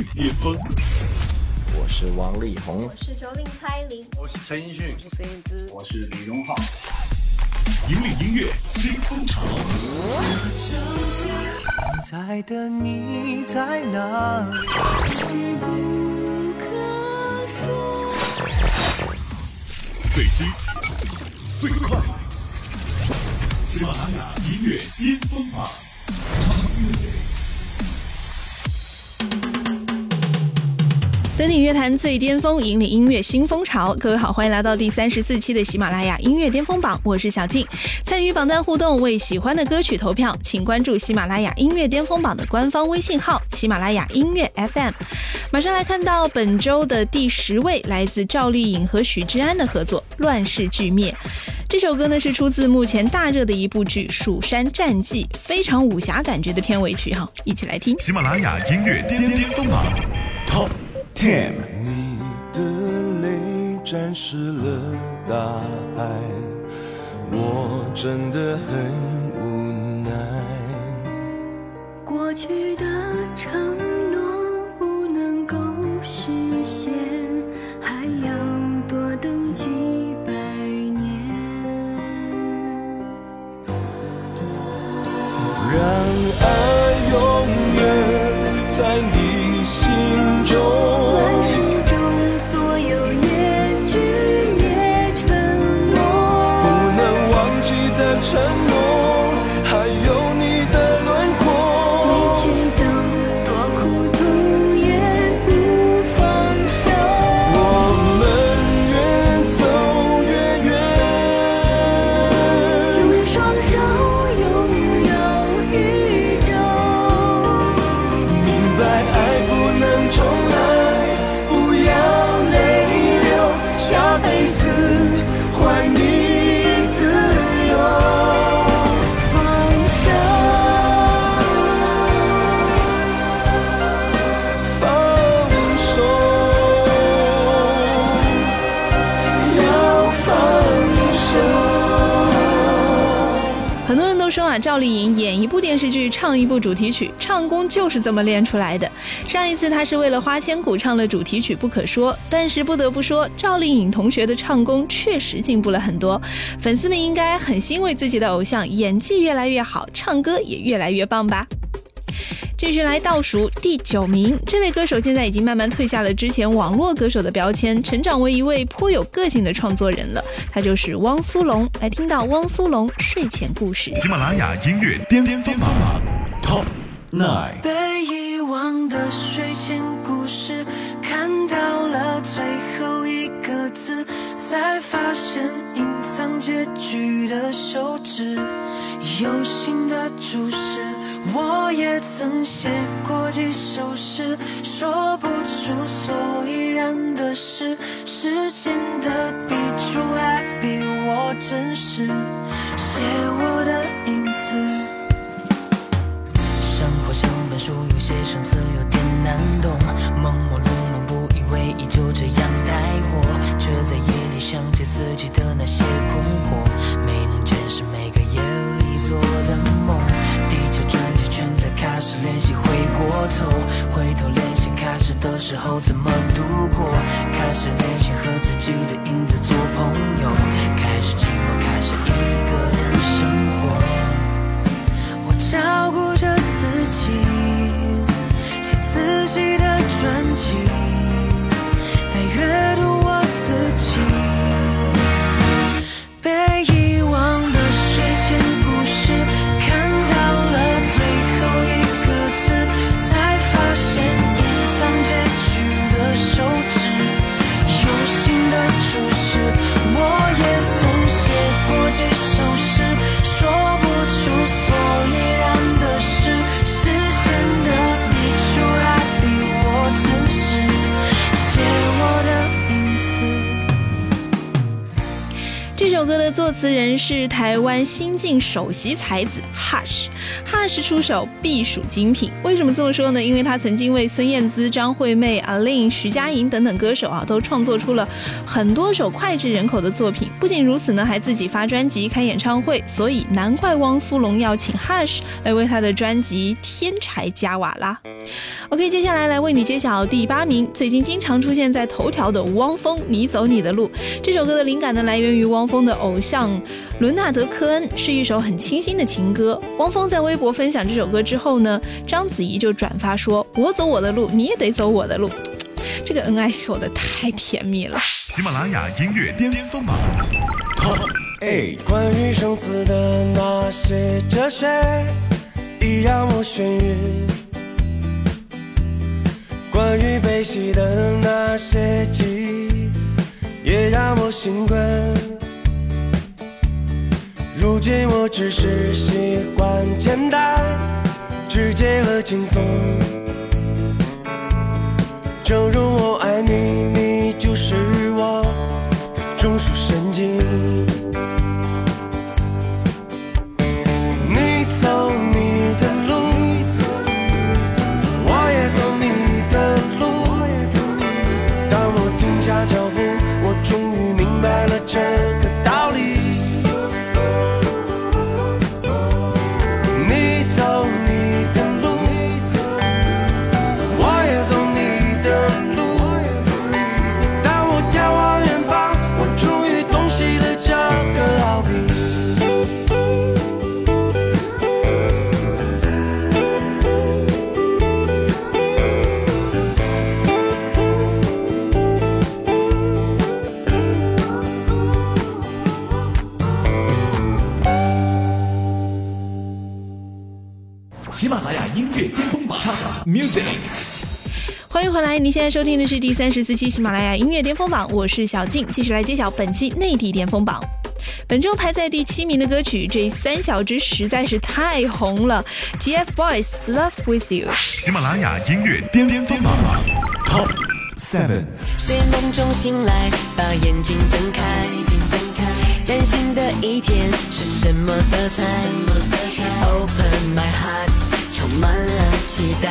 最巅峰。我是王力宏，我是九零蔡琳，我是陈奕迅，我是燕姿，我是李荣浩。引领音乐新风潮。在的你在哪里？最新、最快，喜马拉雅音乐巅峰榜。登顶乐坛最巅峰，引领音乐新风潮。各位好，欢迎来到第三十四期的喜马拉雅音乐巅峰榜，我是小静。参与榜单互动，为喜欢的歌曲投票，请关注喜马拉雅音乐巅峰榜的官方微信号“喜马拉雅音乐 FM”。马上来看到本周的第十位，来自赵丽颖和许志安的合作《乱世俱灭》。这首歌呢是出自目前大热的一部剧《蜀山战记》，非常武侠感觉的片尾曲哈，一起来听。喜马拉雅音乐巅巅峰榜 Top Ten。你的泪沾湿了大海，我真的很无奈。过去的承赵丽颖演一部电视剧唱一部主题曲，唱功就是这么练出来的。上一次她是为了《花千骨》唱了主题曲《不可说》，但是不得不说，赵丽颖同学的唱功确实进步了很多。粉丝们应该很欣慰自己的偶像演技越来越好，唱歌也越来越棒吧。继续来倒数第九名，这位歌手现在已经慢慢褪下了之前网络歌手的标签，成长为一位颇有个性的创作人了。他就是汪苏泷。来听到汪苏泷睡前故事。喜马拉雅音乐巅巅峰榜 Top Nine。被遗忘的睡前故事，看到了最后一个字，才发现隐藏结局的手指，有心的注释。我也曾写过几首诗，说不出所以然的事，时间的笔触还比我真实，写我的影子。生活像本书，有些生涩，有点难懂。梦时候怎么度过，开始练习和自己的影子做朋友，开始记，词人是台湾新晋首席才子 Hush 是出手必属精品。为什么这么说呢？因为他曾经为孙燕姿、张惠妹、阿令、徐佳莹等等歌手啊，都创作出了很多首脍炙人口的作品。不仅如此呢，还自己发专辑、开演唱会，所以难怪汪苏泷要请 Hush 来为他的专辑添柴加瓦啦。OK，接下来来为你揭晓第八名，最近经常出现在头条的汪峰《你走你的路》这首歌的灵感呢，来源于汪峰的偶像伦纳德·科恩，是一首很清新的情歌。汪峰在微博分享这首歌之后呢，章子怡就转发说：“我走我的路，你也得走我的路。”这个恩爱秀的太甜蜜了。喜马拉雅音乐巅峰榜 Top Eight。关于生死的那些哲学，已让我眩晕。关于悲喜的那些记忆，也让我心困。如今我只是习惯简单、直接和轻松。正如我爱你，来，您现在收听的是第三十四期喜马拉雅音乐巅峰榜，我是小静，继续来揭晓本期内地巅峰榜。本周排在第七名的歌曲，这三小只实在是太红了，TFBOYS Love With You。喜马拉雅音乐巅峰榜 Top Seven。睡梦中醒来，把眼睛睁开，崭新的一天是什么色彩？Open my heart，充满了期待，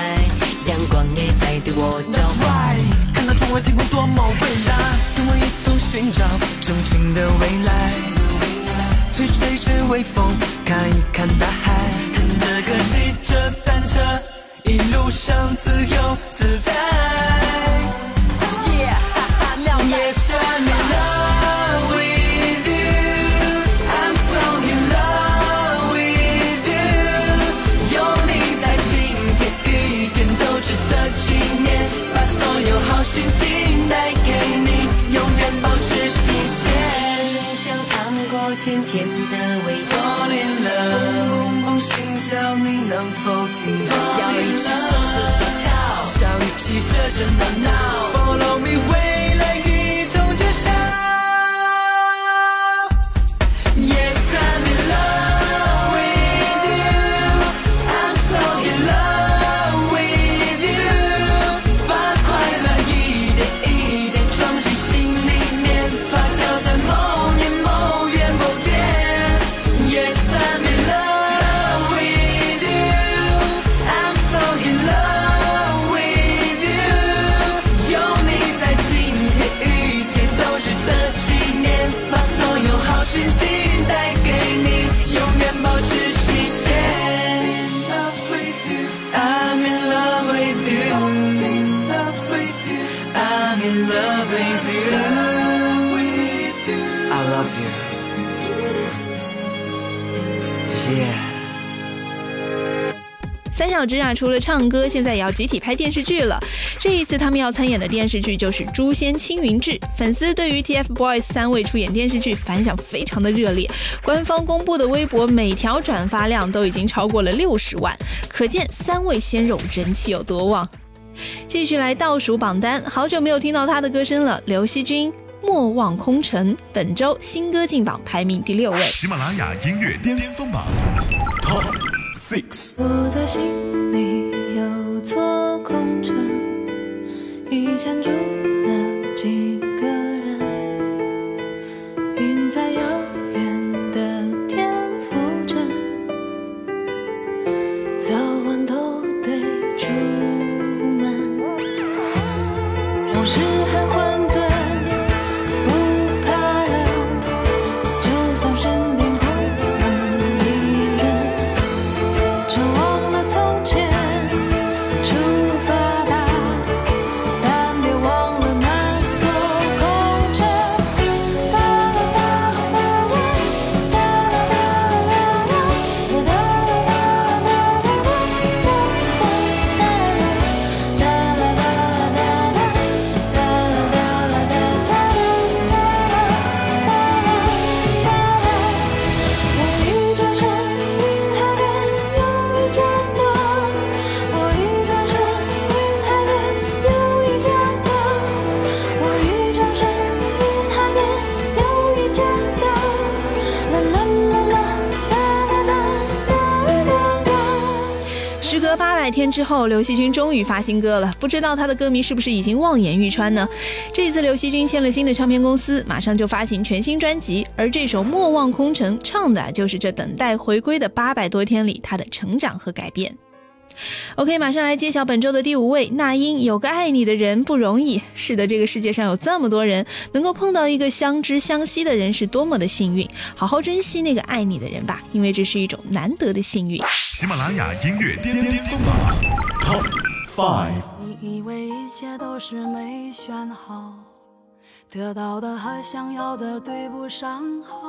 阳光也在对我召唤。看到窗外天空多么蔚蓝，跟我一同寻找憧憬的未来。吹吹吹微风，看一看大海，跟着歌骑着单车，一路上自由自在。Yeah, yes, I'm in love 甜甜的味道。Fall in love，砰砰心跳，你能否听到？要一起说说笑笑，想一起热热闹闹。啊，除了唱歌，现在也要集体拍电视剧了。这一次他们要参演的电视剧就是《诛仙青云志》。粉丝对于 TFBOYS 三位出演电视剧反响非常的热烈，官方公布的微博每条转发量都已经超过了六十万，可见三位鲜肉人气有多旺。继续来倒数榜单，好久没有听到他的歌声了。刘惜君《莫忘空城》本周新歌进榜排名第六位。喜马拉雅音乐巅峰榜 Top Six。我的心里有座空城，以前住了几天之后，刘惜君终于发新歌了，不知道他的歌迷是不是已经望眼欲穿呢？这次，刘惜君签了新的唱片公司，马上就发行全新专辑，而这首《莫忘空城》唱的就是这等待回归的八百多天里他的成长和改变。OK，马上来揭晓本周的第五位，那英有个爱你的人不容易。是的，这个世界上有这么多人，能够碰到一个相知相惜的人是多么的幸运。好好珍惜那个爱你的人吧，因为这是一种难得的幸运。喜马拉雅音乐巅巅峰榜 Top Five。你以为一切都是没选好，得到的和想要的对不上号。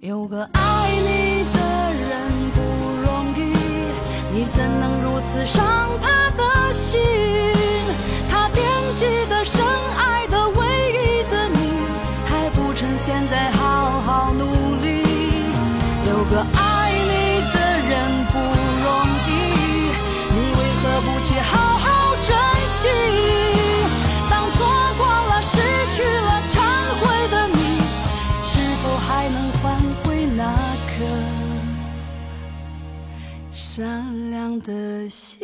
有个爱你的人不容易，你怎能如此伤他的心？他惦记的、深爱善良的心？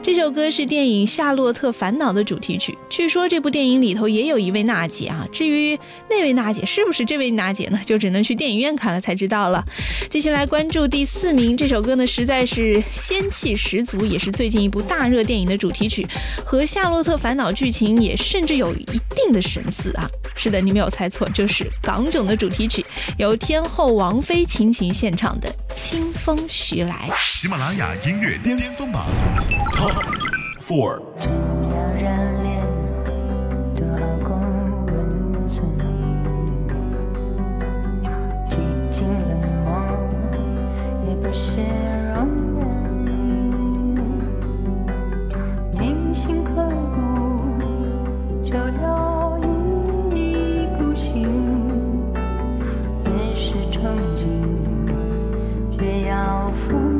这首歌是电影《夏洛特烦恼》的主题曲。据说这部电影里头也有一位娜姐啊，至于那位娜姐是不是这位娜姐呢，就只能去电影院看了才知道了。继续来关注第四名，这首歌呢实在是仙气十足，也是最近一部大热电影的主题曲，和《夏洛特烦恼》剧情也甚至有一定的神似啊。是的，你没有猜错，就是《港囧》的主题曲，由天后王菲倾情献唱的《清风徐来》。喜马拉雅音乐巅峰榜 Top Four。风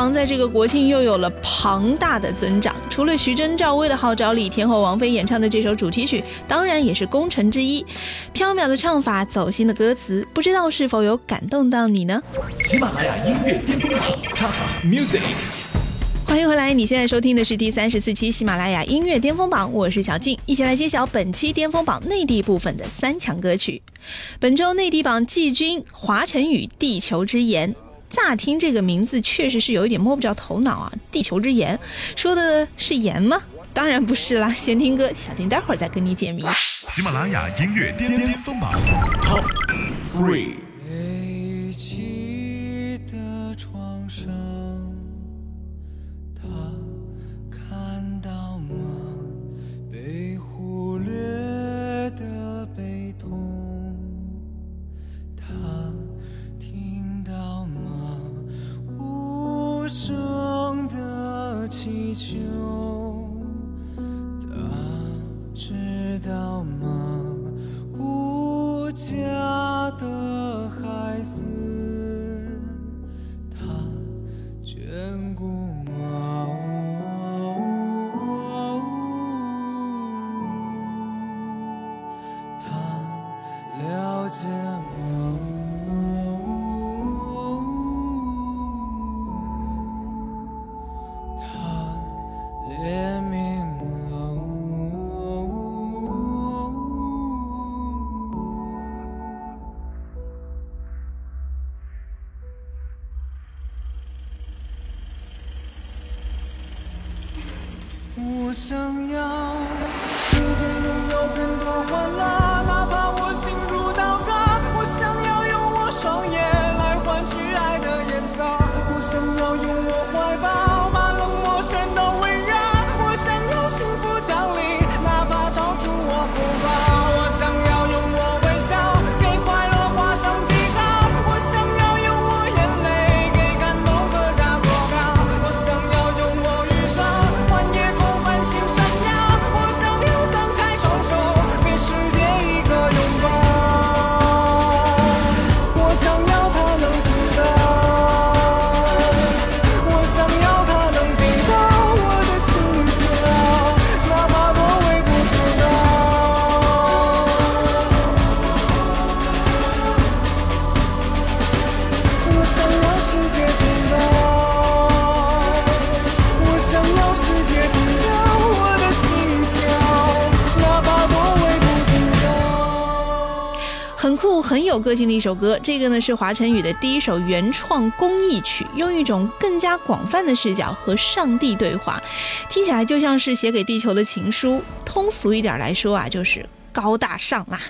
房在这个国庆又有了庞大的增长。除了徐峥、赵薇的号召力，天后王菲演唱的这首主题曲当然也是功臣之一。飘渺的唱法，走心的歌词，不知道是否有感动到你呢？喜马拉雅音乐巅峰榜 Top Music。欢迎回来，你现在收听的是第三十四期喜马拉雅音乐巅峰榜，我是小静，一起来揭晓本期巅峰榜内地部分的三强歌曲。本周内地榜季军华晨宇《地球之盐》。乍听这个名字确实是有一点摸不着头脑啊！地球之盐，说的是盐吗？当然不是啦！先听歌，小婷待会儿再跟你解谜。喜马拉雅音乐巅巅峰榜 Top Three。个性的一首歌。这个呢是华晨宇的第一首原创公益曲，用一种更加广泛的视角和上帝对话，听起来就像是写给地球的情书。通俗一点来说啊，就是高大上啦。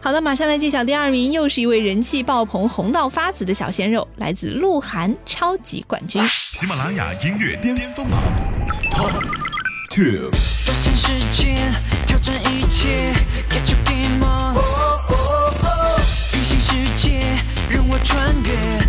好的，马上来揭晓第二名，又是一位人气爆棚、红到发紫的小鲜肉，来自鹿晗，超级冠军。喜马拉雅音乐巅峰榜 Top Two。任我穿越。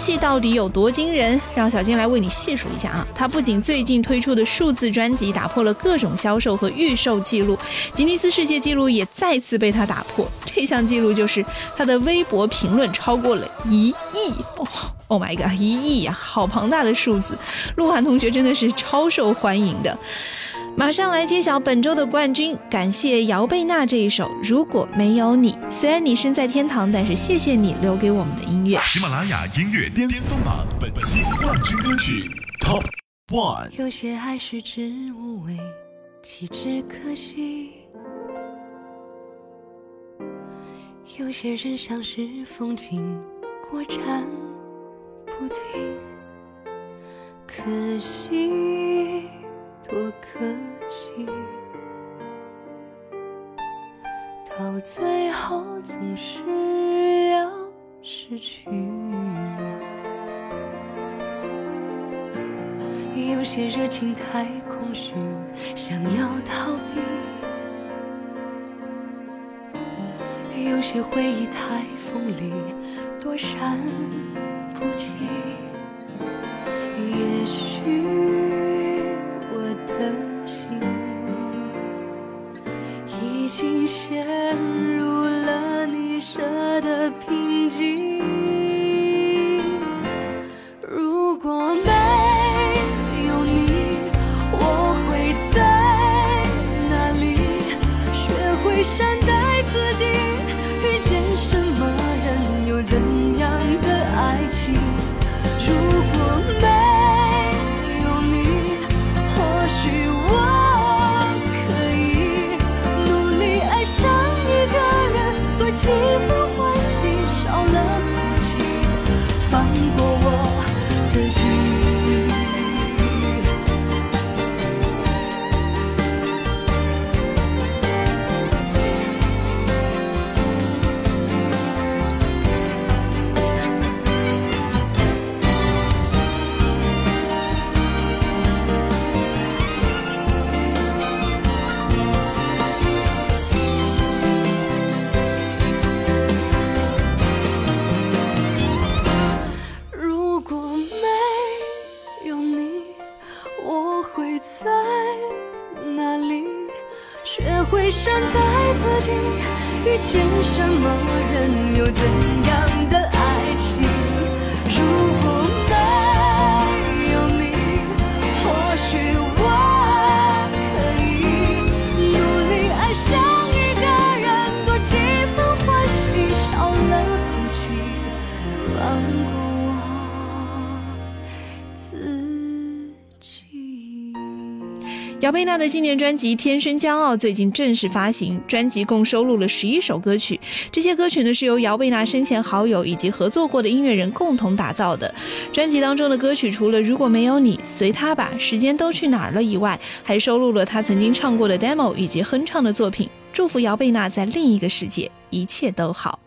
气到底有多惊人？让小金来为你细数一下啊！他不仅最近推出的数字专辑打破了各种销售和预售记录，吉尼斯世界纪录也再次被他打破。这项记录就是他的微博评论超过了一亿哦！Oh my god，一亿呀、好庞大的数字！鹿晗同学真的是超受欢迎的。马上来揭晓本周的冠军，感谢姚贝娜这一首《如果没有你》。虽然你身在天堂，但是谢谢你留给我们的音乐。喜马拉雅音乐巅峰榜本期冠军歌曲 Top One。有些爱是知无味，弃之可惜；有些人像是风景，过站不停。可惜，多可惜，到最后总是要失去。有些热情太空虚，想要逃避；有些回忆太锋利，躲闪不及。也许的心。已经写见什么人，又怎姚贝娜的纪念专辑《天生骄傲》最近正式发行，专辑共收录了十一首歌曲。这些歌曲呢是由姚贝娜生前好友以及合作过的音乐人共同打造的。专辑当中的歌曲除了《如果没有你》《随他吧》《时间都去哪儿了》以外，还收录了她曾经唱过的 demo 以及哼唱的作品。祝福姚贝娜在另一个世界一切都好。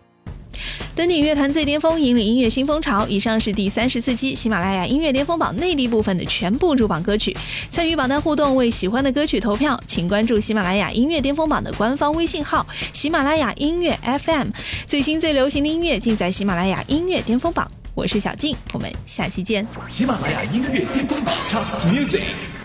登顶乐坛最巅峰，引领音乐新风潮。以上是第三十四期喜马拉雅音乐巅峰榜内地部分的全部入榜歌曲。参与榜单互动，为喜欢的歌曲投票，请关注喜马拉雅音乐巅峰榜的官方微信号“喜马拉雅音乐 FM”。最新最流行的音乐尽在喜马拉雅音乐巅峰榜。我是小静，我们下期见。喜马拉雅音乐巅峰榜 Top Music。